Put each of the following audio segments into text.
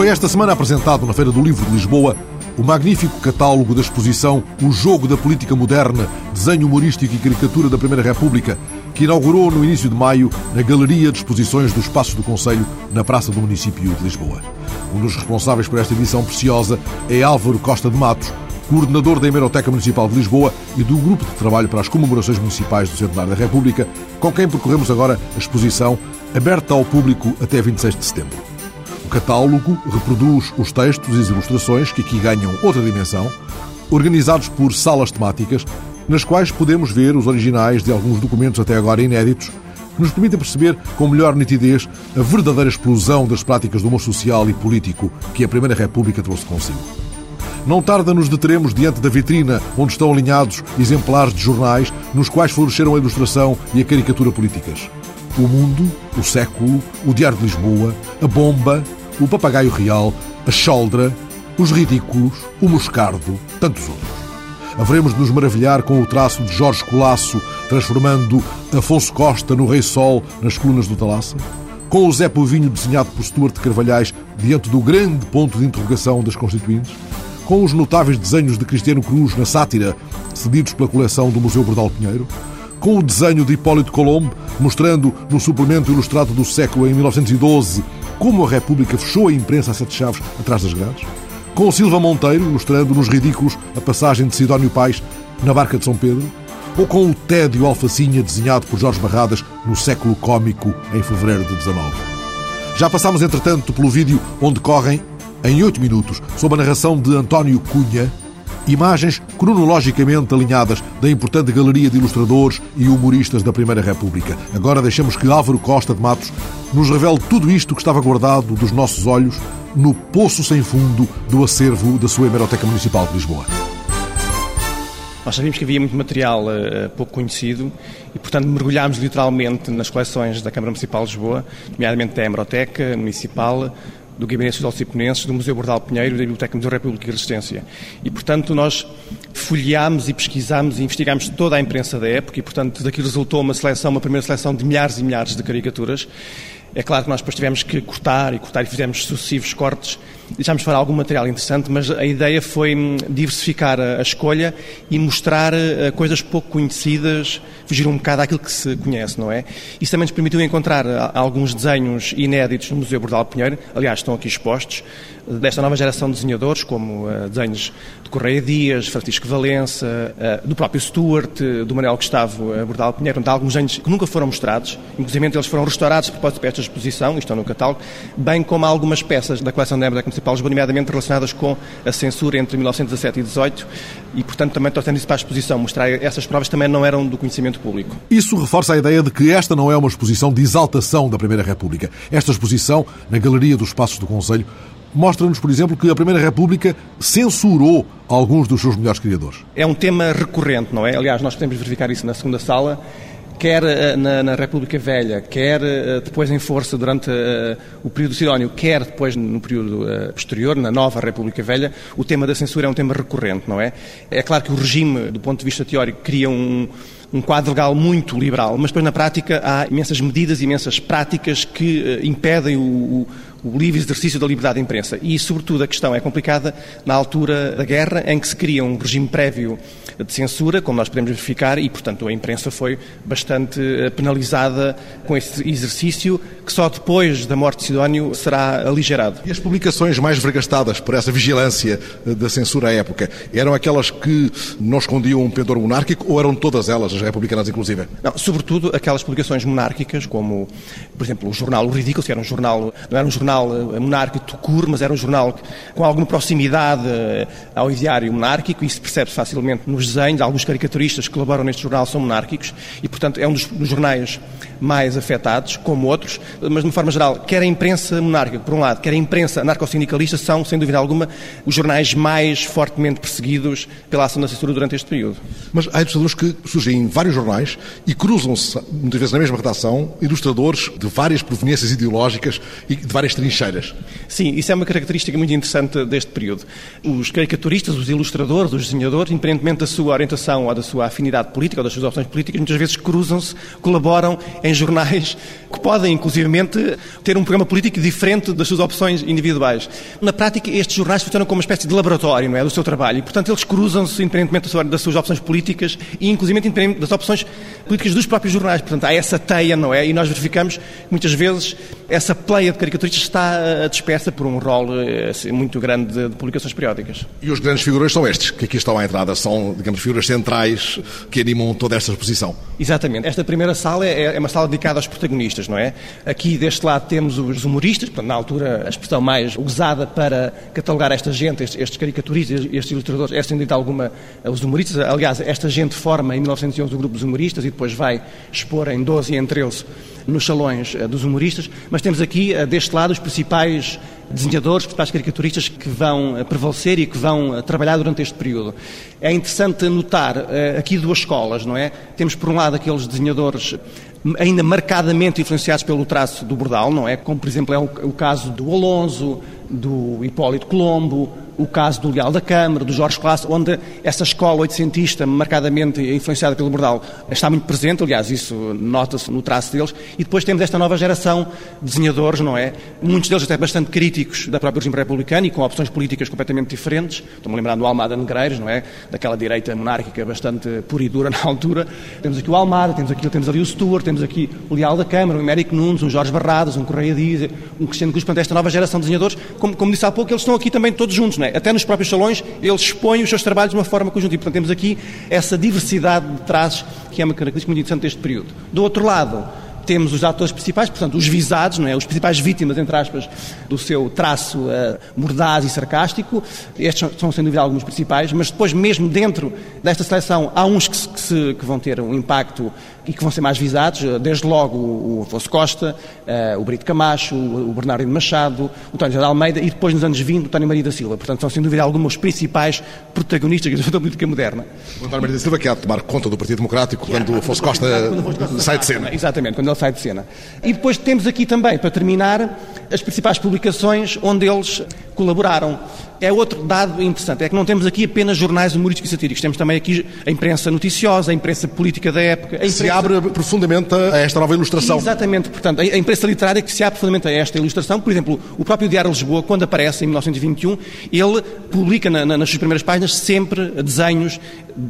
Foi esta semana apresentado na Feira do Livro de Lisboa o magnífico catálogo da exposição O Jogo da Política Moderna, desenho humorístico e caricatura da Primeira República, que inaugurou no início de maio na Galeria de Exposições do Espaço do Conselho, na Praça do Município de Lisboa. Um dos responsáveis por esta edição preciosa é Álvaro Costa de Matos, coordenador da Hemeroteca Municipal de Lisboa e do Grupo de Trabalho para as Comemorações Municipais do Centenário da República, com quem percorremos agora a exposição aberta ao público até 26 de setembro. Catálogo reproduz os textos e as ilustrações, que aqui ganham outra dimensão, organizados por salas temáticas, nas quais podemos ver os originais de alguns documentos até agora inéditos, que nos permitem perceber com melhor nitidez a verdadeira explosão das práticas do humor social e político que a Primeira República trouxe consigo. Não tarda nos deteremos diante da vitrina onde estão alinhados exemplares de jornais nos quais floresceram a ilustração e a caricatura políticas. O Mundo, o Século, o Diário de Lisboa, a Bomba, o Papagaio Real, a Choldra, os Ridículos, o Moscardo, tantos outros. Haveremos de nos maravilhar com o traço de Jorge Colasso, transformando Afonso Costa no Rei Sol nas colunas do Talassa? Com o Zé Povinho desenhado por Stuart Carvalhais diante do grande ponto de interrogação das Constituintes? Com os notáveis desenhos de Cristiano Cruz na sátira, cedidos pela coleção do Museu Bordal Pinheiro? Com o desenho de Hipólito Colombo, mostrando no suplemento ilustrado do século em 1912 como a República fechou a imprensa a sete chaves atrás das grades? Com Silva Monteiro, ilustrando nos ridículos a passagem de Sidónio Pais na barca de São Pedro? Ou com o tédio alfacinha desenhado por Jorge Barradas no século cômico em fevereiro de 19? Já passámos, entretanto, pelo vídeo onde correm, em oito minutos, sob a narração de António Cunha, imagens cronologicamente alinhadas da importante galeria de ilustradores e humoristas da Primeira República. Agora deixamos que Álvaro Costa de Matos nos revele tudo isto que estava guardado dos nossos olhos no poço sem fundo do acervo da sua Hemeroteca Municipal de Lisboa. Nós sabíamos que havia muito material uh, pouco conhecido e, portanto, mergulhámos literalmente nas coleções da Câmara Municipal de Lisboa, nomeadamente da Hemeroteca Municipal, do Gabinete Social Ciponenses, do Museu Bordal Pinheiro e da Biblioteca Museu República e Resistência. E, portanto, nós folheámos e pesquisámos e investigámos toda a imprensa da época e, portanto, daqui resultou uma seleção, uma primeira seleção de milhares e milhares de caricaturas. É claro que nós depois tivemos que cortar e cortar e fizemos sucessivos cortes deixámos fora algum material interessante, mas a ideia foi hum, diversificar a, escolha e mostrar uh, coisas pouco conhecidas, fugir um bocado àquilo que se conhece, não é? Isso também nos permitiu encontrar uh, alguns desenhos inéditos no Museu Bordal Pinheiro, aliás, estão aqui expostos, desta nova geração de desenhadores, como desenhos de Correia Dias, Francisco Valença, do próprio Stuart, do Manuel Gustavo Bordal Pinheiro, há alguns desenhos que nunca foram mostrados, inclusive eles foram restaurados a propósito para esta exposição, estão no catálogo, bem como algumas peças da coleção da Época Municipal de nomeadamente relacionadas com a censura entre 1917 e 18, e portanto também trouxemos isso para a exposição, mostrar essas provas também não eram do conhecimento público. Isso reforça a ideia de que esta não é uma exposição de exaltação da Primeira República. Esta exposição, na Galeria dos Passos do Conselho, mostra-nos, por exemplo, que a Primeira República censurou alguns dos seus melhores criadores. É um tema recorrente, não é? Aliás, nós podemos verificar isso na segunda sala quer eh, na, na, República Velha, quer eh, depois em força durante uh, o período sidónio, quer depois no período posterior, na nova República Velha, o tema da censura é um tema recorrente, não é? É claro que o regime, do ponto de vista teórico, cria um, um quadro legal muito liberal, mas depois na prática há imensas medidas, imensas práticas que impedem o, o o livre exercício da liberdade de imprensa. E, sobretudo, a questão é complicada na altura da guerra, em que se cria um regime prévio de censura, como nós podemos verificar, e, portanto, a imprensa foi bastante eh, penalizada com esse exercício, que só depois da morte de Sidónio será aligerado. E as publicações mais vergastadas por essa vigilância eh, da censura à época eram aquelas que não escondiam um pendor monárquico ou eram todas elas, as republicanas inclusive? Não, sobretudo aquelas publicações monárquicas, como, por exemplo, o jornal O Ridículo, que era um jornal, não era um jornal eh, monárquico de cur, mas era um jornal com alguma proximidade ao ideário monárquico, e isso percebe-se facilmente nos desenhos, alguns caricaturistas que colaboram neste jornal são monárquicos e, portanto, é um dos jornais mais afetados, como outros, mas de uma forma geral, quer a imprensa monárquica, por um lado, quer a imprensa anarcossindicalista, são, sem dúvida alguma, os jornais mais fortemente perseguidos pela ação da censura durante este período. Mas há ilustradores que surgem em vários jornais e cruzam-se, muitas vezes na mesma redação, ilustradores de várias proveniências ideológicas e de várias trincheiras. Sim, isso é uma característica muito interessante deste período. Os caricaturistas, os ilustradores, os desenhadores, independentemente da sua orientação ou da sua afinidade política ou das suas opções políticas, muitas vezes cruzam-se, colaboram em em jornais que podem, inclusivamente, ter um programa político diferente das suas opções individuais. Na prática, estes jornais funcionam como uma espécie de laboratório não é, do seu trabalho e, portanto, eles cruzam-se independentemente das suas opções políticas e, inclusive, independentemente das opções políticas dos próprios jornais. Portanto, há essa teia, não é? E nós verificamos que, muitas vezes, essa pleia de caricaturistas está eh, dispersa por um rol eh, assim, muito grande de, de publicações periódicas. E os grandes figuras são estes, que aqui estão à entrada, são, digamos, figuras centrais que animam toda esta exposição. Exatamente. Esta primeira sala é, é uma sala dedicada aos protagonistas, não é? Aqui, deste lado, temos os humoristas, portanto, na altura, a expressão mais usada para catalogar esta gente, estes, estes caricaturistas, estes ilustradores, é, sem dúvida alguma, os humoristas. Aliás, esta gente forma, em 1911, o grupo dos humoristas e depois vai expor em 12 e em 13 nos salões eh, dos humoristas, mas temos aqui, eh, deste lado, os principais desenhadores, principais caricaturistas que vão eh, prevalecer e que vão trabalhar durante este período. É interessante notar aqui duas escolas, não é? Temos, por um lado, aqueles desenhadores ainda marcadamente influenciados pelo traço do Bordal, não é? Como, por exemplo, é o caso do Alonso, do Hipólito Colombo, o caso do Leal da Câmara, do Jorge Classe, onde essa escola oitocentista, marcadamente influenciada pelo Bordal, está muito presente, aliás, isso nota-se no traço deles, e depois temos esta nova geração de desenhadores, não é? Muitos deles até bastante críticos da própria regime republicano e com opções políticas completamente diferentes. Estou-me lembrando do Almada Negreiros, não é? Daquela direita monárquica bastante pura e dura na altura. Temos aqui o Almada, temos, aqui, temos ali o Stuart, temos aqui o Leal da Câmara, o Américo Nunes, um Jorge Barradas, um Correia Dias, um Cristiano Cruz, portanto, esta nova geração de desenhadores, como, como disse há pouco, eles estão aqui também todos juntos, não é? Até nos próprios salões, eles expõem os seus trabalhos de uma forma conjunta. E, portanto, temos aqui essa diversidade de traços que é uma característica muito interessante deste período. Do outro lado, temos os atores principais, portanto, os visados, não é? os principais vítimas, entre aspas, do seu traço uh, mordaz e sarcástico. Estes são, sem dúvida, alguns principais, mas depois, mesmo dentro desta seleção, há uns que, se, que, se, que vão ter um impacto e que vão ser mais visados, eh, desde logo o Afonso Costa, eh, o Brito Camacho, o Bernardino Machado, o António José de Almeida e depois nos anos 20 o António Maria da Silva. Portanto, são sem dúvida alguns principais protagonistas da política moderna. O António Maria da Silva que há de tomar conta do Partido Democrático quando o Afonso Costa sai de cena. Exatamente, quando ele sai de cena. E depois temos aqui também, para terminar, as principais publicações onde eles colaboraram. É outro dado interessante, é que não temos aqui apenas jornais humorísticos e satíricos, temos também aqui a imprensa noticiosa, a imprensa política da época. Imprensa... Se abre profundamente a esta nova ilustração. Exatamente, portanto, a imprensa literária que se abre profundamente a esta ilustração, por exemplo, o próprio Diário de Lisboa, quando aparece em 1921, ele publica na, na, nas suas primeiras páginas sempre desenhos,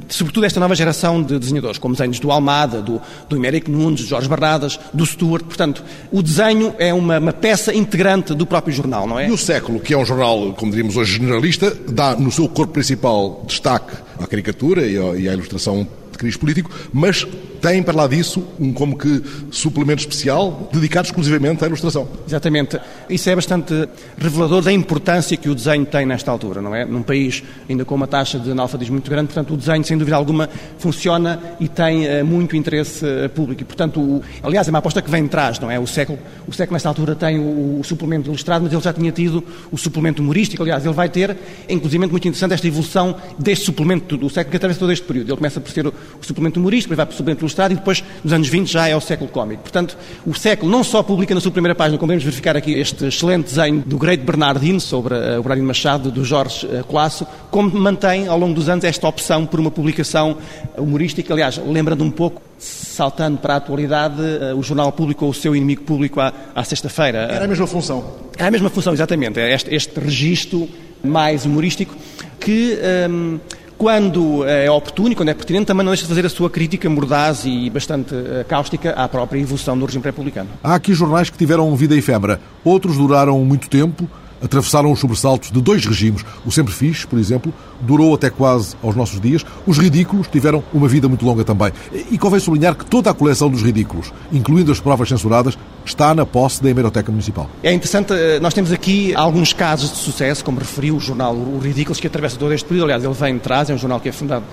sobretudo esta nova geração de desenhadores, como desenhos do Almada, do, do Imérico Nunes, do Jorge Barradas, do Stuart, portanto, o desenho é uma, uma peça integrante do próprio jornal, não é? E o século, que é um jornal, como diríamos hoje, generalista, dá no seu corpo principal destaque à caricatura e à ilustração de cariz político, mas tem, para lá disso, um como que suplemento especial dedicado exclusivamente à ilustração. Exatamente. Isso é bastante revelador da importância que o desenho tem nesta altura, não é? Num país ainda com uma taxa de analfabetismo muito grande, portanto, o desenho, sem dúvida alguma, funciona e tem uh, muito interesse uh, público. E, portanto, o, aliás, é uma aposta que vem de trás, não é? O século, o século nesta altura tem o, o, suplemento ilustrado, mas ele já tinha tido o suplemento humorístico. Aliás, ele vai ter, inclusive, muito interessante esta evolução deste suplemento do século que atravessa todo este período. Ele começa por ser o, suplemento humorístico, vai para o suplemento ilustrado e depois, nos anos 20, já é o século cómico. Portanto, o século não só publica na sua primeira página, como vamos verificar aqui este excelente desenho do Great Bernardino sobre uh, o Bernardino Machado, do Jorge uh, Colasso, como mantém ao longo dos anos esta opção por uma publicação humorística. Aliás, lembrando um pouco, saltando para a atualidade, uh, o jornal publicou o seu inimigo público à, à sexta-feira. Era a mesma função. Era a mesma função, exatamente. É este, este registro mais humorístico que. Um, quando eh, é oportuno e quando é pertinente, também não deixa de fazer a sua crítica mordaz e bastante eh, cáustica à própria evolução do regime republicano. Há aqui jornais que tiveram vida efêmera, outros duraram muito tempo atravessaram os sobressaltos de dois regimes. O Sempre Fiz, por exemplo, durou até quase aos nossos dias. Os ridículos tiveram uma vida muito longa também. E convém sublinhar que toda a coleção dos ridículos, incluindo as provas censuradas, está na posse da Hemeroteca Municipal. É interessante, eh, nós temos aqui alguns casos de sucesso, como referiu o jornal O Ridículos, que atravessa todo este período. Aliás, ele vem de trás, é um jornal que é fundado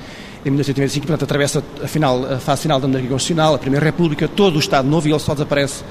em 1985, portanto, atravessa a, final, a fase final da monarquia constitucional, a Primeira República, todo o Estado Novo, e ele só desaparece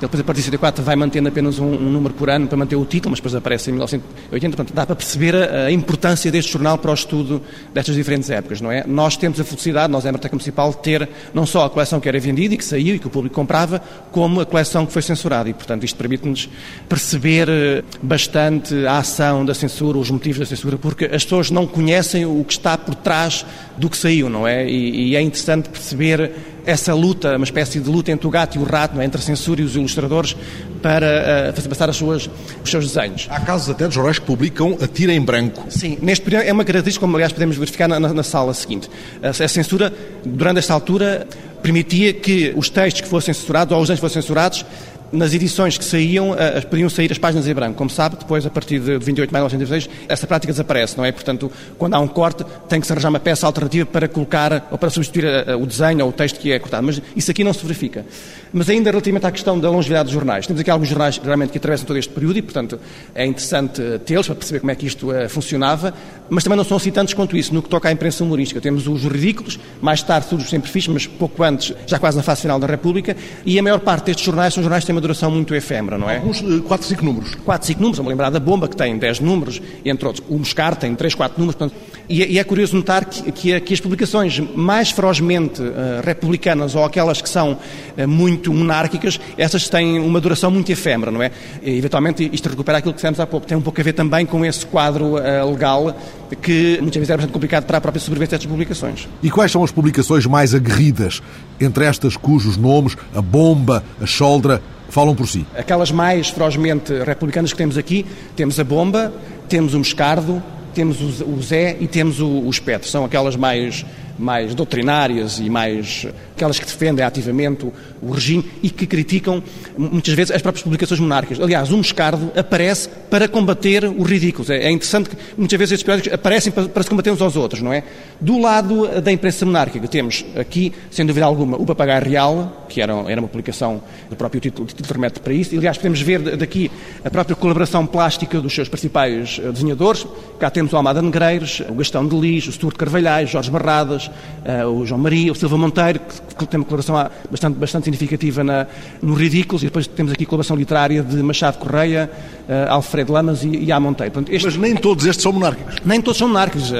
depois, a partir de 74, vai mantendo apenas um, um, número por ano para manter o título, mas depois aparece em 1980. Portanto, dá para perceber a, a, importância deste jornal para o estudo destas diferentes épocas, não é? Nós temos a felicidade, nós, a Biblioteca Municipal, de ter não só a coleção que era vendida e que saiu e que o público comprava, como a coleção que foi censurada. E, portanto, isto permite-nos perceber eh, bastante a ação da censura, os motivos da censura, porque as pessoas não conhecem o que está por trás do que saiu, não é? E, e é interessante perceber essa luta, uma espécie de luta entre o gato e o rato, é? entre a censura e os ilustradores, para uh, fazer passar as suas, os seus desenhos. Há casos até de jornais que publicam a tira em branco. Sim, neste período é uma característica, como aliás podemos verificar na, na, na sala seguinte. A, a censura, durante esta altura, permitia que os textos que fossem censurados ou os desenhos que fossem censurados nas edições que saíam, uh, podiam sair as páginas em branco. Como sabe, depois, a partir de 28 de maio de 1996, essa prática desaparece, não é? Portanto, quando há um corte, tem que se arranjar uma peça alternativa para colocar ou para substituir uh, o desenho ou o texto que é cortado. Mas isso aqui não se verifica. Mas ainda relativamente à questão da longevidade dos jornais, temos aqui alguns jornais realmente que atravessam todo este período e, portanto, é interessante tê-los para perceber como é que isto uh, funcionava, mas também não são assim tantos quanto isso. No que toca à imprensa humorística, temos os ridículos, mais tarde surge os sempre fiz, mas pouco antes, já quase na fase final da República, e a maior parte destes jornais são jornais que têm uma duração muito efêmera, não é? Alguns 4, 5 números. 4, 5 números, vamos lembrar da Bomba, que tem 10 números, entre outros. O Moscar tem 3, 4 números, portanto, e, e, é curioso notar que, que, que, as publicações mais ferozmente uh, republicanas ou aquelas que são uh, muito monárquicas, essas têm uma duração muito efêmera, não é? E, eventualmente isto recupera aquilo que dissemos há pouco, tem um pouco a ver também com esse quadro uh, legal que muitas vezes é bastante complicado para a própria sobrevivência destas publicações. E quais são as publicações mais aguerridas, entre estas cujos nomes, a Bomba, a Choldra, falam por si? Aquelas mais ferozmente republicanas que temos aqui, temos a Bomba, temos o Moscardo, temos o Zé e temos o, o Espetro. São aquelas mais mais doutrinárias e mais aquelas que defendem ativamente o, o, regime e que criticam muitas vezes as próprias publicações monárquicas. Aliás, o Moscardo aparece para combater os ridículos. É, é interessante que muitas vezes estes periódicos aparecem para, para, se combater uns aos outros, não é? Do lado da imprensa monárquica temos aqui, sem dúvida alguma, o Papagaio Real, que era, era uma publicação do próprio título, título remete para isso. Aliás, podemos ver daqui a própria colaboração plástica dos seus principais eh, desenhadores. Cá temos o Almada Negreiros, o Gastão de Lis, o Stuart Carvalhais, Jorge Barradas, uh, o João Maria, o Silva Monteiro, que, tem uma colaboração bastante, bastante significativa na, no Ridículos, e depois temos aqui a colaboração literária de Machado Correia, uh, Alfredo Lamas e, e A. Monteiro. Portanto, este... Mas nem todos estes são monárquicos. Nem todos são monárquicos. Uh,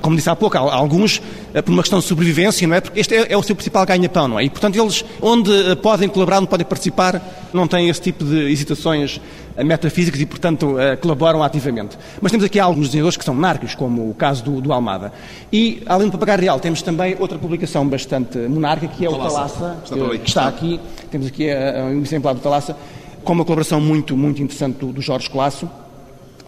como disse há pouco, há alguns por uma questão de sobrevivência, não é? Porque este é, é o seu principal ganha-pão, não é? E, portanto, eles, onde podem colaborar, onde podem participar, não têm esse tipo de hesitações metafísicas e, portanto, colaboram ativamente. Mas temos aqui alguns desenhadores que são monárquicos, como o caso do, do Almada. E, além do Papagaio Real, temos também outra publicação bastante monárquica, que é o Talaça, que, que está aqui. Temos aqui um exemplar do Talaça, com uma colaboração muito, muito interessante do, do Jorge Colasso.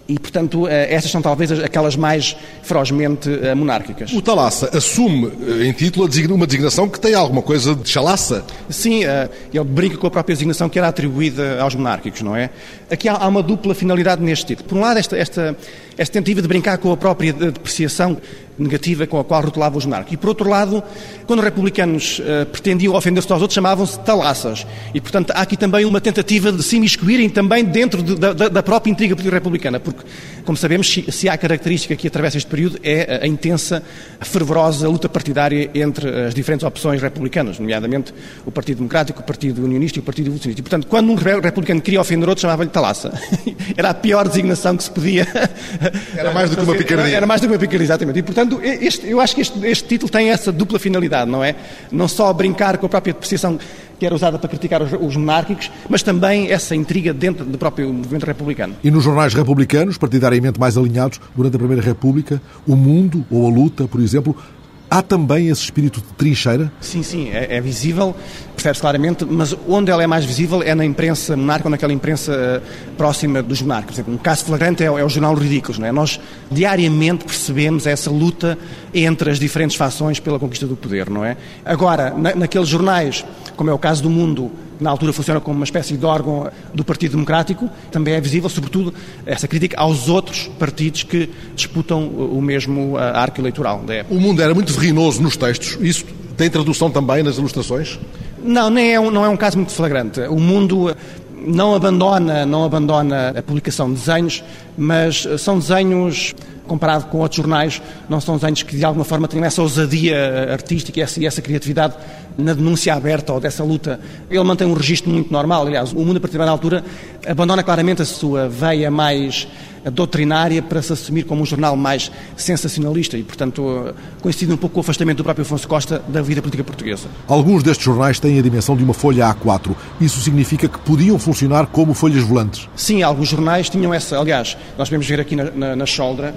E, portanto, eh, essas são talvez aquelas mais ferozmente eh, monárquicas. O Talaça assume eh, em título uma designação que tem alguma coisa de chalaça? Sim, ele brinca com a própria designação que era atribuída aos monárquicos, não é? Aqui há uma dupla finalidade neste título. Por um lado, esta, esta, esta tentativa de brincar com a própria depreciação negativa com a qual rotulava os monarcas. E, por outro lado, quando os republicanos uh, pretendiam ofender-se aos outros, chamavam-se talaças. E, portanto, há aqui também uma tentativa de se imiscuírem também dentro de, da, da, própria intriga política republicana, porque, como sabemos, se, se, há característica que atravessa este período é a, a intensa, a fervorosa luta partidária entre as diferentes opções republicanas, nomeadamente o Partido Democrático, o Partido Unionista e o Partido Evolucionista. E, portanto, quando um republicano queria ofender outro, chamava-lhe talaça. Era a pior designação que se podia... Era mais do que uma picardia. Era mais do que uma picardia, exatamente. E, portanto, Portanto, este, eu acho que este, este, título tem essa dupla finalidade, não é? Não só brincar com a própria depreciação que era usada para criticar os, os monárquicos, mas também essa intriga dentro do próprio movimento republicano. E nos jornais republicanos, partidariamente mais alinhados, durante a Primeira República, O Mundo ou A Luta, por exemplo, Há também esse espírito de trincheira? Sim, sim, é, é visível, percebe-se claramente, mas onde ela é mais visível é na imprensa monárquica, ou naquela imprensa uh, próxima dos monarcas. Por exemplo, um caso flagrante é, é o Jornal Ridículos. Não é? Nós diariamente percebemos essa luta entre as diferentes fações pela conquista do poder, não é? Agora, na, naqueles jornais, como é o caso do Mundo, na altura funciona como uma espécie de órgão do Partido Democrático, também é visível, sobretudo, essa crítica aos outros partidos que disputam o mesmo eh, arco eleitoral da época. O mundo era muito verrinoso nos textos, isso tem tradução também nas ilustrações? Não, nem é um, não é um caso muito flagrante. O mundo eh, não abandona, não abandona a publicação de desenhos, mas eh, são desenhos comparado com outros jornais, não são desenhos que de alguma forma tenham essa ousadia artística e essa, e essa criatividade na denúncia aberta ou dessa luta. Ele mantém um registro muito normal. Aliás, o mundo, a partir da altura, abandona claramente a sua veia mais doutrinária para se assumir como um jornal mais sensacionalista e, portanto, coincide um pouco com o afastamento do próprio Afonso Costa da vida política portuguesa. Alguns destes jornais têm a dimensão de uma folha A4. Isso significa que podiam funcionar como folhas volantes? Sim, alguns jornais tinham essa. Aliás, nós podemos ver aqui na, na, na Choldra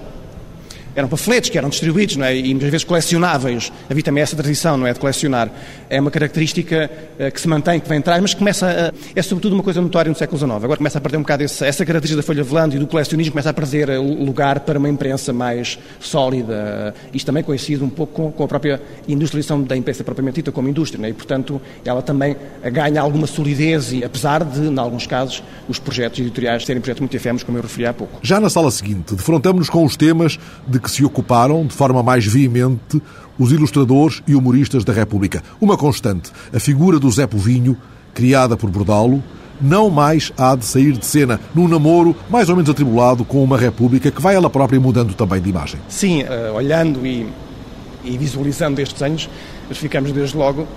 eram panfletos que eram distribuídos não é? e muitas vezes colecionáveis. Havia também essa tradição, não é? De colecionar. É uma característica uh, que se mantém, que vem atrás, mas começa a, é sobretudo uma coisa notória no século XIX. Agora começa a perder um bocado esse, essa característica da folha velando e do colecionismo, começa a perder eh, lugar para uma imprensa mais sólida. Isto também coincide um pouco com, com a própria industrialização da imprensa propriamente dita como indústria, não é? e portanto ela também ganha alguma solidez, e, apesar de, em alguns casos, os projetos editoriais serem projetos muito efêmeros, como eu referi há pouco. Já na sala seguinte, defrontamos-nos com os temas de que se ocuparam, de forma mais veemente, os ilustradores e humoristas da República. Uma constante, a figura do Zé Povinho, criada por Bordalo, não mais há de sair de cena num namoro mais ou menos atribulado com uma República que vai ela própria mudando também de imagem. Sim, uh, olhando e, e, visualizando estes anos, ficamos desde logo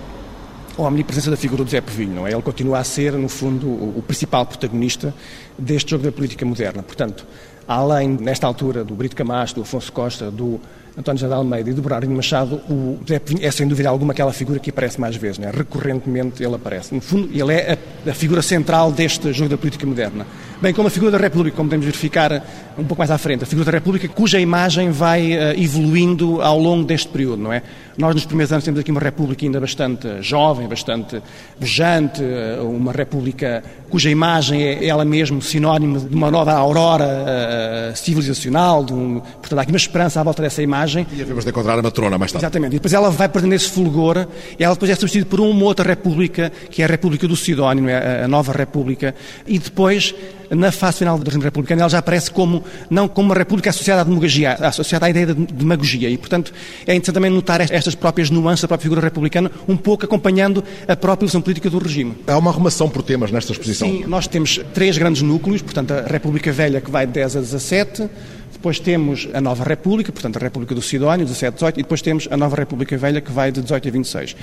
a omnipresença da figura do Zé Povinho, não é? Ele continua a ser, no fundo, o, o principal protagonista deste jogo da política moderna. Portanto, além, nesta altura, do Brito Camacho, do Afonso Costa, do António José de Almeida e do Bernardino Machado, o é, sem dúvida alguma, aquela figura que aparece mais vezes. Né? Recorrentemente ele aparece. No fundo, ele é a, a, figura central deste jogo da política moderna. Bem como a figura da República, como podemos verificar um pouco mais à frente. A figura da República, cuja imagem vai uh, evoluindo ao longo deste período, não é? Nós, nos primeiros anos, temos aqui uma República ainda bastante jovem, bastante pujante, uh, uma República cuja imagem é ela mesma sinónimo de uma nova aurora uh, civilizacional, de um, portanto, há aqui uma esperança à volta dessa imagem. E havemos de encontrar a matrona mais tarde. Exatamente. E depois ela vai perdendo esse fulgor, e ela depois é substituída por uma outra República, que é a República do Sidónio, é? a nova República, e depois na fase final do regime republicano, ela já aparece como, não como uma república associada à demagogia, associada à ideia de demagogia. E, portanto, é interessante também notar estas próprias nuances da própria figura republicana, um pouco acompanhando a própria ilusão política do regime. Há uma arrumação por temas nesta exposição? Sim, nós temos três grandes núcleos, portanto, a República Velha, que vai de 10 a 17, depois temos a Nova República, portanto a República do Sidónio, 17 a 18, e depois temos a Nova República Velha, que vai de 18 a 26.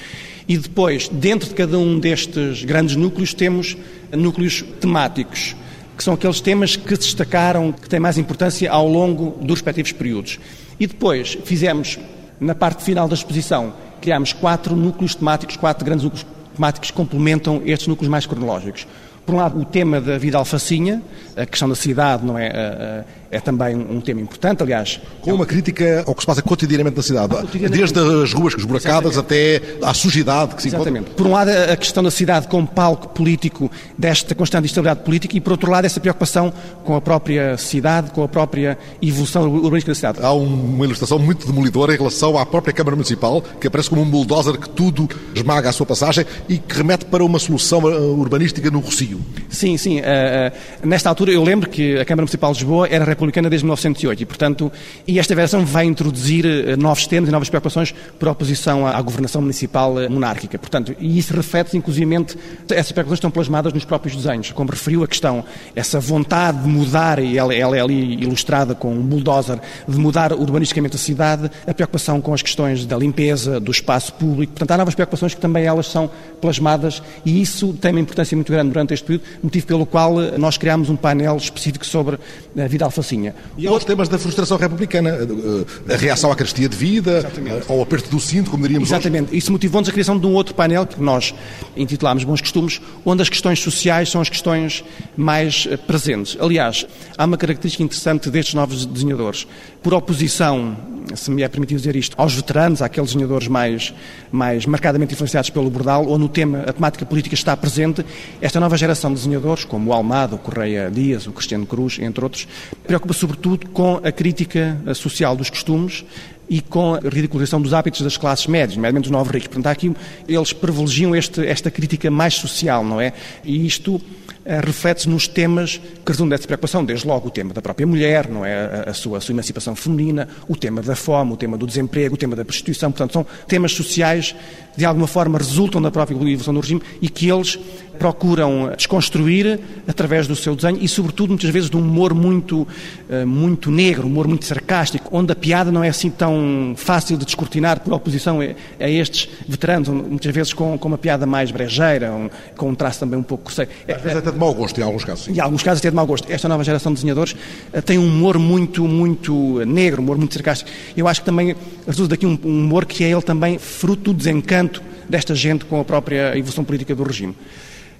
E depois, dentro de cada um destes grandes núcleos, temos núcleos temáticos que são aqueles temas que se destacaram, que têm mais importância ao longo dos respectivos períodos. E depois fizemos, na parte final da exposição, criámos quatro núcleos temáticos, quatro grandes núcleos temáticos que complementam estes núcleos mais cronológicos. Por um lado, o tema da vida alfacinha, a questão da cidade não é, é também um tema importante, aliás. Com uma crítica ao que se passa cotidianamente na cidade, desde as ruas esburacadas até à sujidade que se Exatamente. encontra. Por um lado, a questão da cidade como palco político desta constante instabilidade política e, por outro lado, essa preocupação com a própria cidade, com a própria evolução urbanística da cidade. Há uma ilustração muito demolidora em relação à própria Câmara Municipal, que aparece como um bulldozer que tudo esmaga à sua passagem e que remete para uma solução uh, urbanística no Rocio. Sim, sim. Uh, uh, nesta altura eu lembro que a Câmara Municipal de Lisboa era republicana desde 1908 e, portanto, e esta versão vai introduzir uh, novos temas e novas preocupações por oposição à, governação municipal monárquica. Portanto, e isso reflete, inclusivamente, essas preocupações estão plasmadas nos próprios desenhos. Como referiu a questão, essa vontade de mudar, e ela, ela é ali ilustrada com um bulldozer, de mudar urbanisticamente a cidade, a preocupação com as questões da limpeza, do espaço público. Portanto, há novas preocupações que também elas são plasmadas e isso tem uma importância muito grande durante este período, motivo pelo qual eh, nós criámos um painel específico sobre a vida alfacinha. E há os temas da frustração republicana, eh, a reação à carestia de vida, Exatamente. ao aperto do cinto, como diríamos Exatamente. Hoje. Isso motivou-nos a criação de um outro painel que nós intitulámos Bons Costumes, onde as questões sociais são as questões mais eh, presentes. Aliás, há uma característica interessante destes novos desenhadores. Por oposição, se me é permitido dizer isto, aos veteranos, àqueles desenhadores mais, mais marcadamente influenciados pelo Bordal, onde o tema, a temática política está presente, esta nova geração geração de desenhadores, como o Almada, o Correia Dias, o Cristiano Cruz, entre outros, preocupa sobretudo com a crítica social dos costumes e com a ridicularização dos hábitos das classes médias, nomeadamente dos novos ricos. Portanto, aqui eles privilegiam este, esta crítica mais social, não é? E isto eh, reflete-se nos temas que resultam dessa preocupação, desde logo o tema da própria mulher, não é? A, sua, a sua emancipação feminina, o tema da fome, o tema do desemprego, o tema da prostituição. Portanto, são temas sociais que, de alguma forma, resultam da própria evolução do regime e que eles procuram desconstruir através do seu desenho e, sobretudo, muitas vezes de um humor muito, eh, muito negro, um humor muito sarcástico, onde a piada não é assim tão fácil de descortinar por oposição a, estes veteranos, muitas vezes com, com uma piada mais brejeira, um, com um traço também um pouco grosseiro. Às vezes até de mau gosto, em alguns casos. Sim. Em alguns casos até de mau gosto. Esta nova geração de desenhadores uh, tem um humor muito, muito negro, um humor muito sarcástico. Eu acho que também resulta daqui um, um humor que é ele também fruto do desencanto desta gente com a própria evolução política do regime.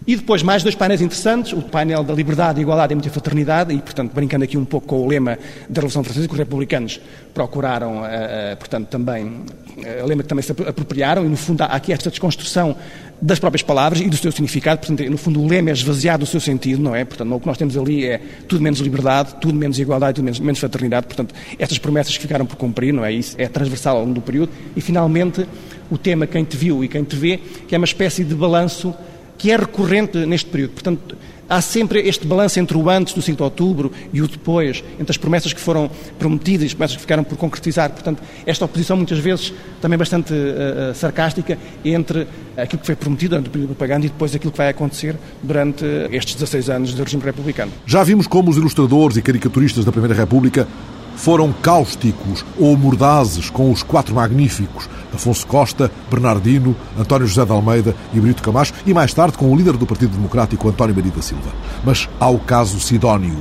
E depois mais dois painéis interessantes, o painel da liberdade, igualdade e multifraternidade, e portanto brincando aqui um pouco com o lema da Revolução Francesa, que os republicanos procuraram, uh, uh, portanto também, uh, lema que também se apropriaram, e no fundo há aqui esta desconstrução das próprias palavras e do seu significado, portanto no fundo o lema é esvaziado do seu sentido, não é? Portanto o que nós temos ali é tudo menos liberdade, tudo menos igualdade, tudo menos, menos fraternidade, portanto estas promessas que ficaram por cumprir, não é? Isso é transversal ao longo do período, e finalmente o tema Quem te viu e quem te vê, que é uma espécie de balanço que é recorrente neste período. Portanto, há sempre este balanço entre o antes do 5 de outubro e o depois, entre as promessas que foram prometidas e as promessas que ficaram por concretizar. Portanto, esta oposição muitas vezes também bastante uh, sarcástica entre aquilo que foi prometido durante o período de propaganda e depois aquilo que vai acontecer durante estes 16 anos do regime republicano. Já vimos como os ilustradores e caricaturistas da Primeira República foram cáusticos ou mordazes com os quatro magníficos, Afonso Costa, Bernardino, António José de Almeida e Brito Camacho, e mais tarde com o líder do Partido Democrático, António Maria da Silva. Mas há o caso Sidónio.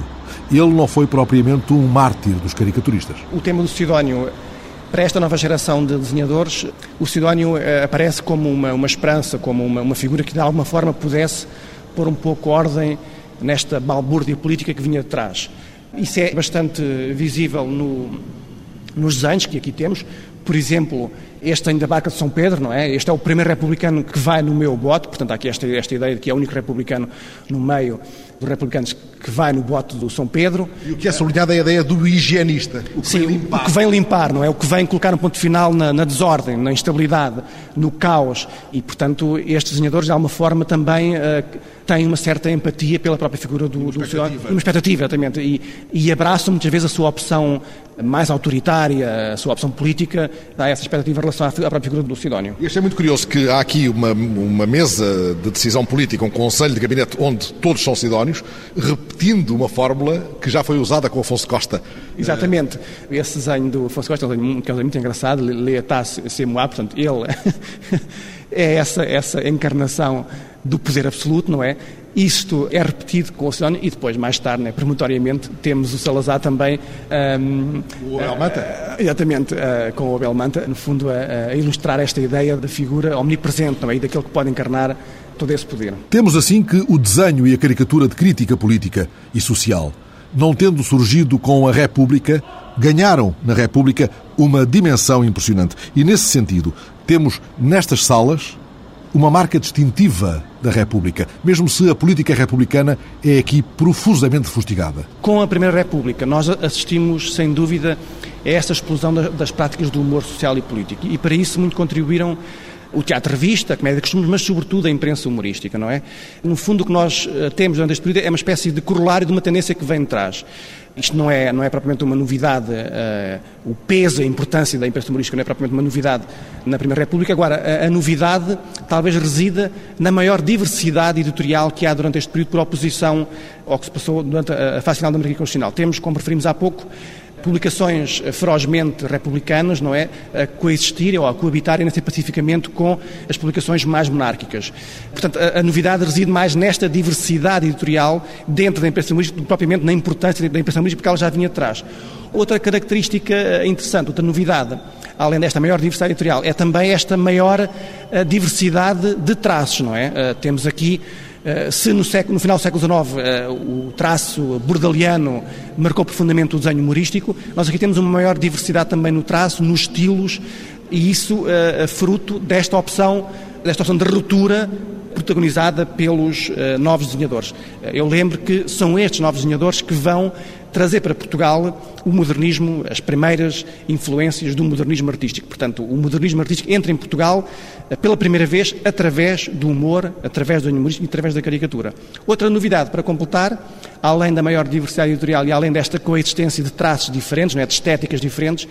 Ele não foi propriamente um mártir dos caricaturistas. O tema do Sidónio para esta nova geração de desenhadores, o Sidónio eh, aparece como uma, uma esperança, como uma, uma, figura que de alguma forma pudesse pôr um pouco ordem nesta balbúrdia política que vinha de trás. Isso é bastante visível no, nos desenhos que aqui temos. Por exemplo, este ainda da Barca de São Pedro, não é? Este é o primeiro republicano que vai no meu bote, portanto há aqui esta, esta ideia de que é o único republicano no meio dos republicanos que vai no bote do São Pedro. E o que é sublinhado é a ideia do higienista, o que Sim, vem limpar. o que vem limpar, não é? O que vem colocar um ponto final na, na desordem, na instabilidade, no caos. E, portanto, estes desenhadores, de alguma forma, também uh, têm uma certa empatia pela própria figura do, uma do expectativa. Uma expectativa, exatamente. E, e abraçam muitas vezes a sua opção mais autoritária, a sua opção política, dá essa expectativa relação à própria figura do Sidónio. E achei muito curioso que há aqui uma, uma mesa de decisão política, um conselho de gabinete onde todos são Sidónios, repetindo uma fórmula que já foi usada com Afonso Costa. Exatamente. Esse desenho do Afonso Costa é um desenho, que é um desenho muito engraçado, Leatá Semoá, portanto, ele é essa, essa encarnação do poder absoluto, não é? Isto é repetido com o Sidónio e depois, mais tarde, né, premonitoriamente, temos o Salazar também. Um, o Abel Manta? Uh, exatamente, uh, com o Abel Manta, no fundo, a, a, ilustrar esta ideia da figura omnipresente, não é? E daquele que pode encarnar todo esse poder. Temos assim que o desenho e a caricatura de crítica política e social, não tendo surgido com a República, ganharam na República uma dimensão impressionante. E nesse sentido, temos nestas salas uma marca distintiva da República, mesmo se a política republicana é aqui profusamente fustigada. Com a Primeira República, nós assistimos, sem dúvida, a esta explosão das práticas do humor social e político. E para isso muito contribuíram o teatro revista, a comédia de costumes, mas sobretudo a imprensa humorística, não é? No fundo, o que nós eh, temos durante este período é uma espécie de corolário de uma tendência que vem de trás. Isto não é, não é propriamente uma novidade, uh, o peso, a importância da imprensa humorística não é propriamente uma novidade na Primeira República. Agora, a, a, novidade talvez resida na maior diversidade editorial que há durante este período por oposição ao que se passou durante a, a fase final da América Constitucional. Temos, como referimos há pouco, publicações ferozmente republicanas, não é? A coexistirem ou a coabitarem até pacificamente com as publicações mais monárquicas. Portanto, a, a, novidade reside mais nesta diversidade editorial dentro da imprensa humorística, propriamente na importância da imprensa humorística, porque ela já vinha atrás. Outra característica eh, interessante, outra novidade, além desta maior diversidade editorial, é também esta maior eh, diversidade de traços, não é? Temos aqui eh, se no, século, no, final do século XIX eh, o traço bordaliano marcou profundamente o desenho humorístico, nós aqui temos uma maior diversidade também no traço, nos estilos, e isso é fruto desta opção, desta opção de ruptura protagonizada pelos novos desenhadores. Eu lembro que são estes novos desenhadores que vão trazer para Portugal o modernismo, as primeiras influências do modernismo artístico. Portanto, o modernismo artístico entra em Portugal eh, pela primeira vez através do humor, através do humorismo e através da caricatura. Outra novidade para completar, além da maior diversidade editorial e além desta coexistência de traços diferentes, não é, de estéticas diferentes,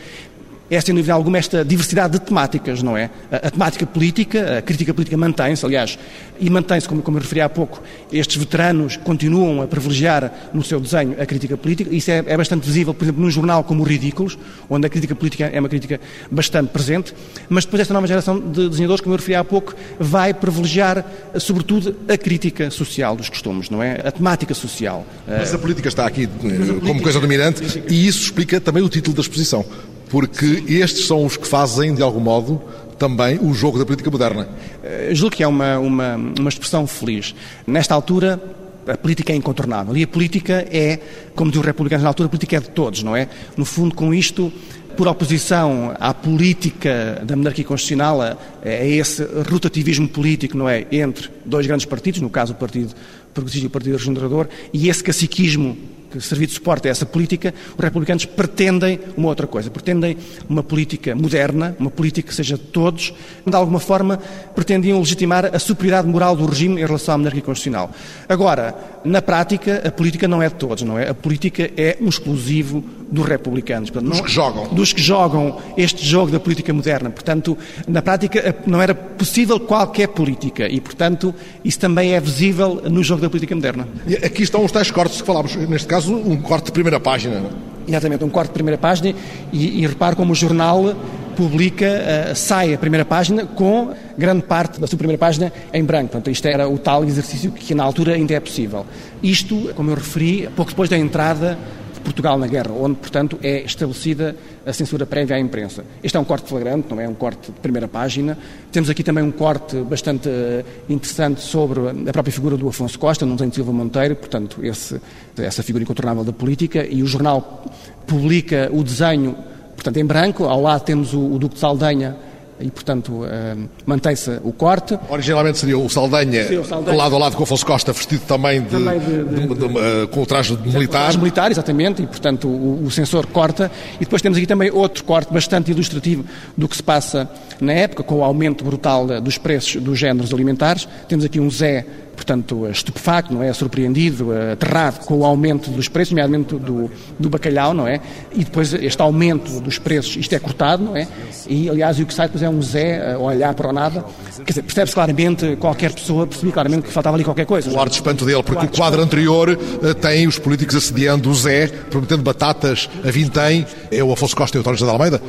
é, sem dúvida alguma, esta diversidade de temáticas, não é? A, a temática política, a crítica política mantém-se, aliás, e mantém-se, como, como eu referi há pouco, estes veteranos continuam a privilegiar no seu desenho a crítica política, isso é, é bastante visível, por exemplo, num jornal como o Ridículos, onde a crítica política é uma crítica bastante presente, mas depois esta nova geração de desenhadores, como eu referi há pouco, vai privilegiar, sobretudo, a crítica social dos costumes, não é? A temática social. Mas a política está aqui eh, como coisa dominante e isso explica também o título da exposição porque estes são os que fazem, de algum modo, também o jogo da política moderna. Uh, julgo que é uma, uma, uma expressão feliz. Nesta altura, a política é incontornável. E a política é, como diz o republicano na altura, a política é de todos, não é? No fundo, com isto, por oposição à política da monarquia constitucional, a, a esse rotativismo político, não é? Entre dois grandes partidos, no caso o Partido Progressista e o Partido Regenerador, e esse caciquismo que servir de suporte a essa política, os republicanos pretendem uma outra coisa. Pretendem uma política moderna, uma política que seja de todos. De alguma forma, pretendiam legitimar a superioridade moral do regime em relação à monarquia constitucional. Agora, na prática, a política não é de todos, não é? A política é um exclusivo dos republicanos. Portanto, dos não, que jogam. Dos que jogam este jogo da política moderna. Portanto, na prática, não era possível qualquer política e, portanto, isso também é visível no jogo da política moderna. E aqui estão os tais cortes que falámos, neste caso caso, um corte de primeira página. Exatamente, um corte de primeira página e, e repare como o jornal publica, uh, sai a primeira página com grande parte da sua primeira página em branco. Portanto, isto era o tal exercício que na altura ainda é possível. Isto, como eu referi, pouco depois da entrada Portugal na guerra, onde, portanto, é estabelecida a censura prévia à imprensa. Este é um corte flagrante, não é um corte de primeira página. Temos aqui também um corte bastante eh, interessante sobre a própria figura do Afonso Costa, não tem Silva Monteiro, portanto, esse, essa figura incontornável da política, e o jornal publica o desenho, portanto, em branco, ao lado temos o, o Duque de Saldanha e, portanto, uh, mantém-se o corte. Originalmente seria o Saldanha, Sim, o Saldanha. lado a lado com o Afonso Costa, vestido também, de, também de, de, de, uh, com o traje militar. O traje militar, exatamente, e, portanto, o, o censor corta. E depois temos aqui também outro corte bastante ilustrativo do que se passa na época, com o aumento brutal dos preços dos géneros alimentares. Temos aqui um Zé portanto, estupefacto, não é? Surpreendido, aterrado com o aumento dos preços, nomeadamente do, do bacalhau, não é? E depois este aumento dos preços, isto é cortado, não é? E, aliás, o que sai depois é um Zé a olhar para o nada. Quer dizer, percebe-se claramente, qualquer pessoa percebia claramente que faltava ali qualquer coisa. O ar de espanto dele, porque o quadro anterior eh, tem os políticos assediando o Zé, prometendo batatas a vintém, é o Afonso Costa e o António José de Almeida,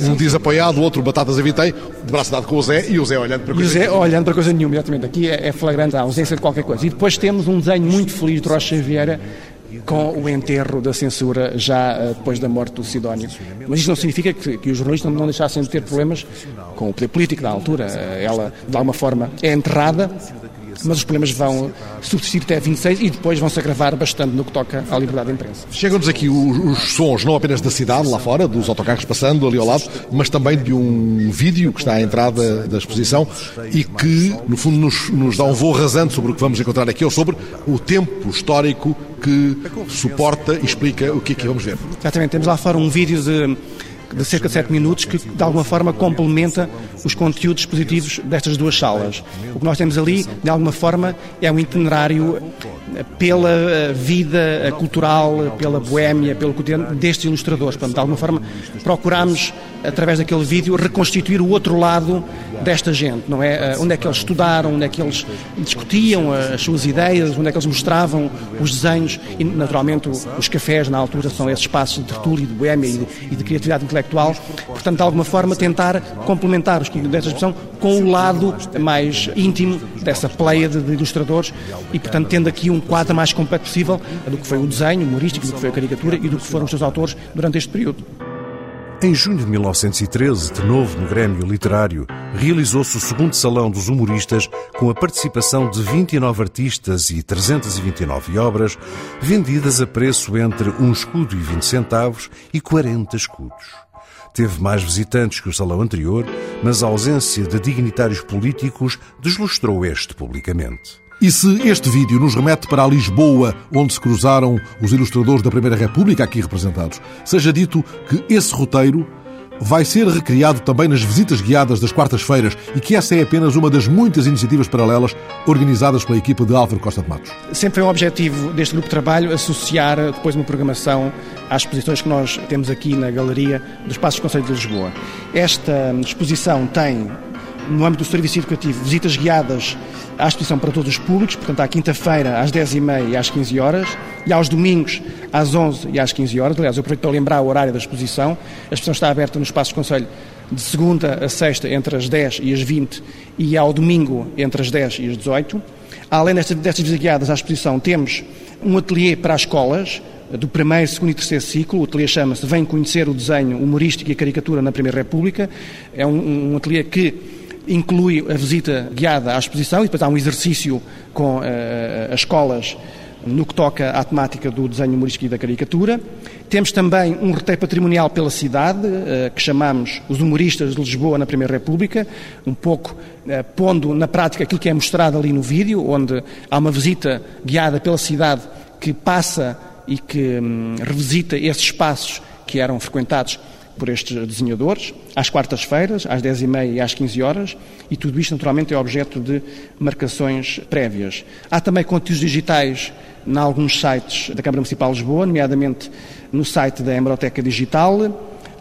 um diz apoiado, o outro batatas a vintém, de braço dado com o Zé e o Zé olhando para coisa E o Zé nenhuma. olhando para coisa nenhuma, exatamente. Aqui é, é flagrante a ausência de qualquer coisa. E depois temos um desenho muito feliz de Rocha Vieira com o enterro da censura já uh, depois da morte do Sidónio. Mas isto não significa que, que os jornalistas não deixassem de ter problemas com o poder político da altura. Uh, ela, de alguma forma, é enterrada, mas os problemas vão subsistir até 26 e depois vão se agravar bastante no que toca à liberdade de imprensa. Chegam-nos aqui os, os, sons não apenas da cidade lá fora, dos autocarros passando ali ao lado, mas também de um vídeo que está à entrada da exposição e que, no fundo, nos, nos dá um voo rasante sobre o que vamos encontrar aqui, ou sobre o tempo histórico que suporta e explica o que aqui vamos ver. Exatamente, temos lá fora um vídeo de de cerca de 7 minutos que, de alguma forma, complementa os conteúdos expositivos destas duas salas. O que nós temos ali, de alguma forma, é um itinerário pela eh, vida eh, cultural, pela boémia, pelo cotidiano destes ilustradores. Portanto, de alguma forma, procuramos, através daquele vídeo, reconstituir o outro lado desta gente, não é? Eh, onde é que eles estudaram, onde é que eles discutiam as suas ideias, onde é que eles mostravam os desenhos e, naturalmente, os cafés, na altura, são esses espaços de tertúlia, de boémia e de, de criatividade intelectual. Portanto, de alguma forma, tentar complementar os desta expressão com o lado mais íntimo dessa pleia de, de ilustradores e, portanto, tendo aqui um quadro mais completo possível do que foi o desenho humorístico, do que foi a caricatura e do que foram os seus autores durante este período. Em junho de 1913, de novo no Grêmio Literário, realizou-se o segundo Salão dos Humoristas com a participação de 29 artistas e 329 obras, vendidas a preço entre um escudo e 20 centavos e 40 escudos. Teve mais visitantes que o salão anterior, mas a ausência de dignitários políticos deslustrou este publicamente. E se este vídeo nos remete para a Lisboa, onde se cruzaram os ilustradores da Primeira República aqui representados, seja dito que esse roteiro vai ser recriado também nas visitas guiadas das quartas-feiras e que essa é apenas uma das muitas iniciativas paralelas organizadas pela equipa de Álvaro Costa de Matos. Sempre foi um objetivo deste grupo de trabalho associar depois uma programação às exposições que nós temos aqui na Galeria dos Passos do Conselho de Lisboa. Esta exposição tem no âmbito do serviço educativo, visitas guiadas à exposição para todos os públicos, portanto, à quinta-feira, às 10h30 e às 15 horas, e aos domingos, às 11 e às 15 horas. Aliás, eu aproveito para lembrar o horário da exposição. A exposição está aberta no Espaço do Conselho de segunda a sexta, entre as 10 e as 20, e ao domingo, entre as 10 e as 18. Além destas, destas visitas guiadas à exposição, temos um ateliê para as escolas, do primeiro, segundo e terceiro ciclo. O ateliê chama-se Vem Conhecer o Desenho Humorístico e a Caricatura na Primeira República. É um, um ateliê que inclui a visita guiada à exposição e depois há um exercício com uh, as escolas no que toca à temática do desenho humorístico e da caricatura. Temos também um roteiro patrimonial pela cidade, uh, que chamamos Os Humoristas de Lisboa na Primeira República, um pouco pondo na prática aquilo que é mostrado ali no vídeo, onde há uma visita guiada pela cidade que passa e que hum, revisita esses espaços que eram frequentados por estes desenhadores, às quartas-feiras, às 10h30 e às 15 horas, e tudo isto naturalmente é objeto de marcações prévias. Há também conteúdos digitais em alguns sites da Câmara Municipal de Lisboa, nomeadamente no site da Hemeroteca Digital,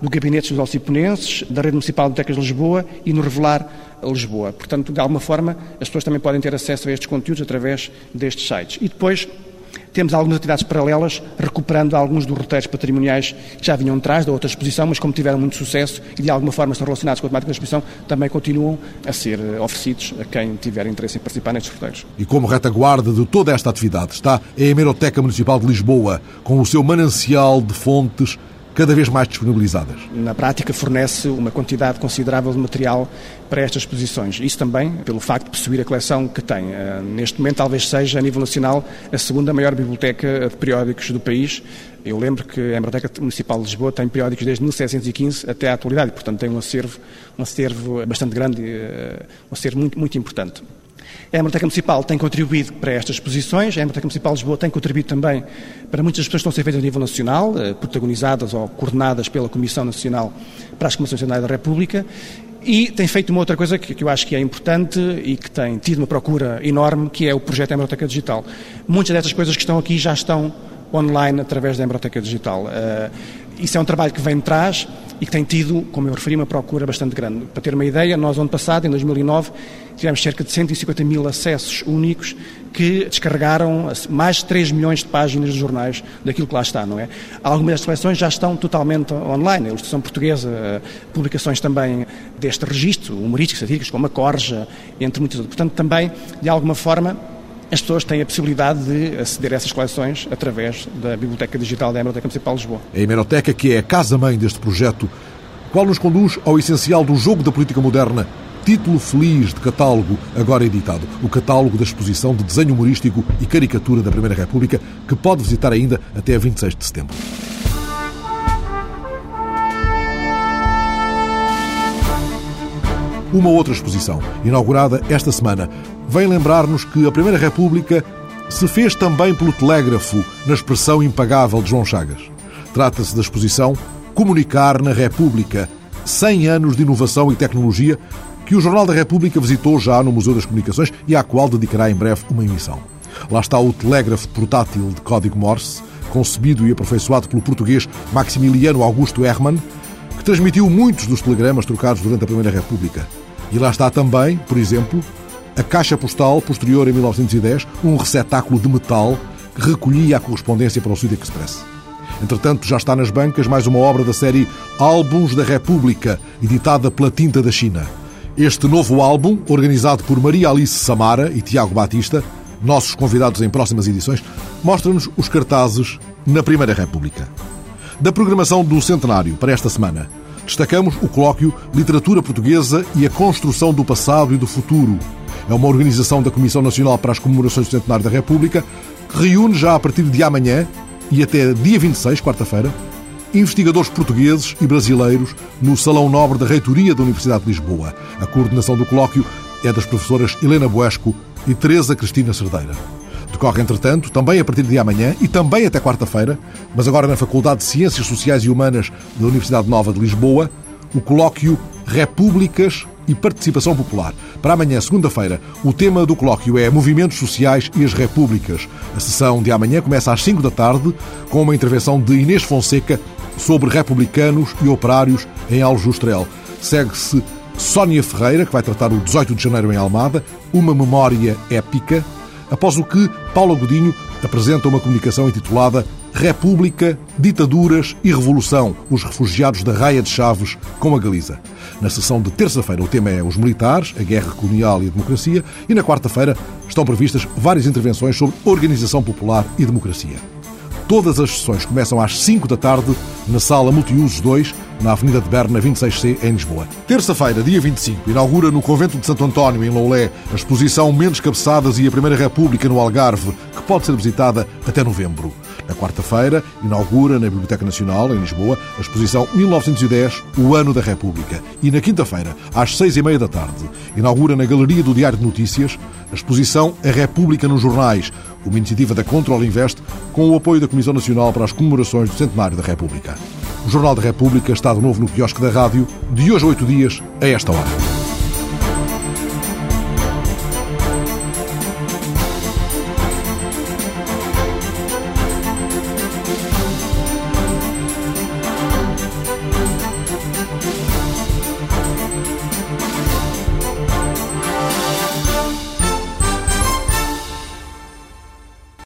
do Gabinete dos Alciponenses, da Rede Municipal de Bibliotecas de Lisboa e no Revelar Lisboa. Portanto, de alguma forma, as pessoas também podem ter acesso a estes conteúdos através destes sites. E depois, temos algumas atividades paralelas, recuperando alguns dos roteiros patrimoniais que já vinham atrás da outra exposição, mas como tiveram muito sucesso e de alguma forma estão relacionados com a temática da exposição, também continuam a ser eh, oferecidos a quem tiver interesse em participar nestes roteiros. E como retaguarda de toda esta atividade está a Hemeroteca Municipal de Lisboa, com o seu manancial de fontes cada vez mais disponibilizadas. Na prática, fornece uma quantidade considerável de material para estas exposições. Isso também pelo facto de possuir a coleção que tem. Eh, neste momento, talvez seja, a nível nacional, a segunda maior biblioteca de periódicos do país. Eu lembro que a Biblioteca Municipal de Lisboa tem periódicos desde 1715 até à atualidade, portanto tem um acervo, um acervo bastante grande, eh, um acervo muito, muito importante. A Hemeroteca Municipal tem contribuído para estas exposições, a Hemeroteca Municipal de Lisboa tem contribuído também para muitas exposições que estão a ser feitas a nível nacional, eh, protagonizadas ou coordenadas pela Comissão Nacional para as Comissões Nacionais da República, e tem feito uma outra coisa que, eu acho que é importante e que tem tido uma procura enorme, que é o projeto Hemeroteca Digital. Muitas destas coisas que estão aqui já estão online através da Hemeroteca Digital. Uh, isso é um trabalho que vem de trás e que tem tido, como eu referi, uma procura bastante grande. Para ter uma ideia, nós, ano passado, em 2009, tivemos cerca de 150 mil acessos únicos que descarregaram mais de 3 milhões de páginas de jornais daquilo que lá está, não é? Algumas das coleções já estão totalmente online, a ilustração portuguesa, publicações também deste registro, humorísticos, satíricos, como a Corja, entre muitas outras. Portanto, também, de alguma forma, as pessoas têm a possibilidade de aceder a essas coleções através da Biblioteca Digital da Hemeroteca Municipal de Lisboa. A Hemeroteca, que é a casa-mãe deste projeto, qual nos conduz ao essencial do jogo da política moderna, título feliz de catálogo agora editado, o catálogo da exposição de desenho humorístico e caricatura da Primeira República, que pode visitar ainda até 26 de setembro. Uma outra exposição, inaugurada esta semana, vem lembrar-nos que a Primeira República se fez também pelo telégrafo, na expressão impagável de João Chagas. Trata-se da exposição Comunicar na República, 100 anos de inovação e tecnologia, que o Jornal da República visitou já no Museu das Comunicações e à qual dedicará em breve uma emissão. Lá está o telégrafo portátil de código Morse, concebido e aperfeiçoado pelo português Maximiliano Augusto Hermann, que transmitiu muitos dos telegramas trocados durante a Primeira República. E lá está também, por exemplo, a caixa postal, posterior em 1910, um receptáculo de metal que recolhia a correspondência para o Sud Express. Entretanto, já está nas bancas mais uma obra da série Álbuns da República, editada pela Tinta da China. Este novo álbum, organizado por Maria Alice Samara e Tiago Batista, nossos convidados em próximas edições, mostra-nos os cartazes na Primeira República. Da programação do centenário para esta semana, destacamos o colóquio Literatura Portuguesa e a Construção do Passado e do Futuro, é uma organização da Comissão Nacional para as Comemorações do Centenário da República que reúne já a partir de amanhã e até dia 26, quarta-feira, investigadores portugueses e brasileiros no Salão Nobre da Reitoria da Universidade de Lisboa. A coordenação do colóquio é das professoras Helena Buesco e Teresa Cristina Cerdeira. Decorre, entretanto, também a partir de amanhã e também até quarta-feira, mas agora na Faculdade de Ciências Sociais e Humanas da Universidade Nova de Lisboa, o colóquio Repúblicas e Participação Popular. Para amanhã, segunda-feira, o tema do colóquio é Movimentos Sociais e as Repúblicas. A sessão de amanhã começa às 5 da tarde com uma intervenção de Inês Fonseca sobre republicanos e operários em Aljustrel. Segue-se Sónia Ferreira, que vai tratar o 18 de janeiro em Almada, uma memória épica, após o que Paulo Godinho apresenta uma comunicação intitulada República, Ditaduras e Revolução, os refugiados da Raia de Chaves com a Galiza. Na sessão de terça-feira o tema é os militares, a guerra colonial e a democracia, e na quarta-feira estão previstas várias intervenções sobre organização popular e democracia. Todas as sessões começam às 5 da tarde na Sala Multiusos 2, na Avenida de Berna 26C, em Lisboa. Terça-feira, dia 25, inaugura no Convento de Santo António, em Loulé, a exposição Menos Cabeçadas e a Primeira República no Algarve, que pode ser visitada até novembro. Na quarta-feira, inaugura na Biblioteca Nacional, em Lisboa, a exposição 1910, o Ano da República. E na quinta-feira, às seis e meia da tarde, inaugura na Galeria do Diário de Notícias a exposição A República nos Jornais, uma iniciativa da Control Invest com o apoio da Comissão Nacional para as Comemorações do Centenário da República. O Jornal da República está de novo no quiosque da rádio, de hoje a oito dias, a esta hora.